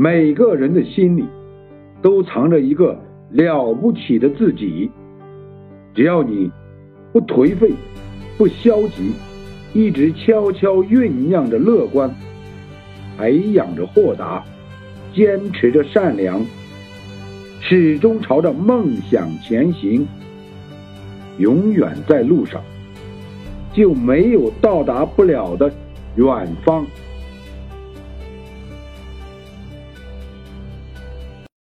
每个人的心里都藏着一个了不起的自己。只要你不颓废不消极一直悄悄酝酿着乐观培养着豁达坚持着善良始终朝着梦想前行永远在路上就没有到达不了的远方。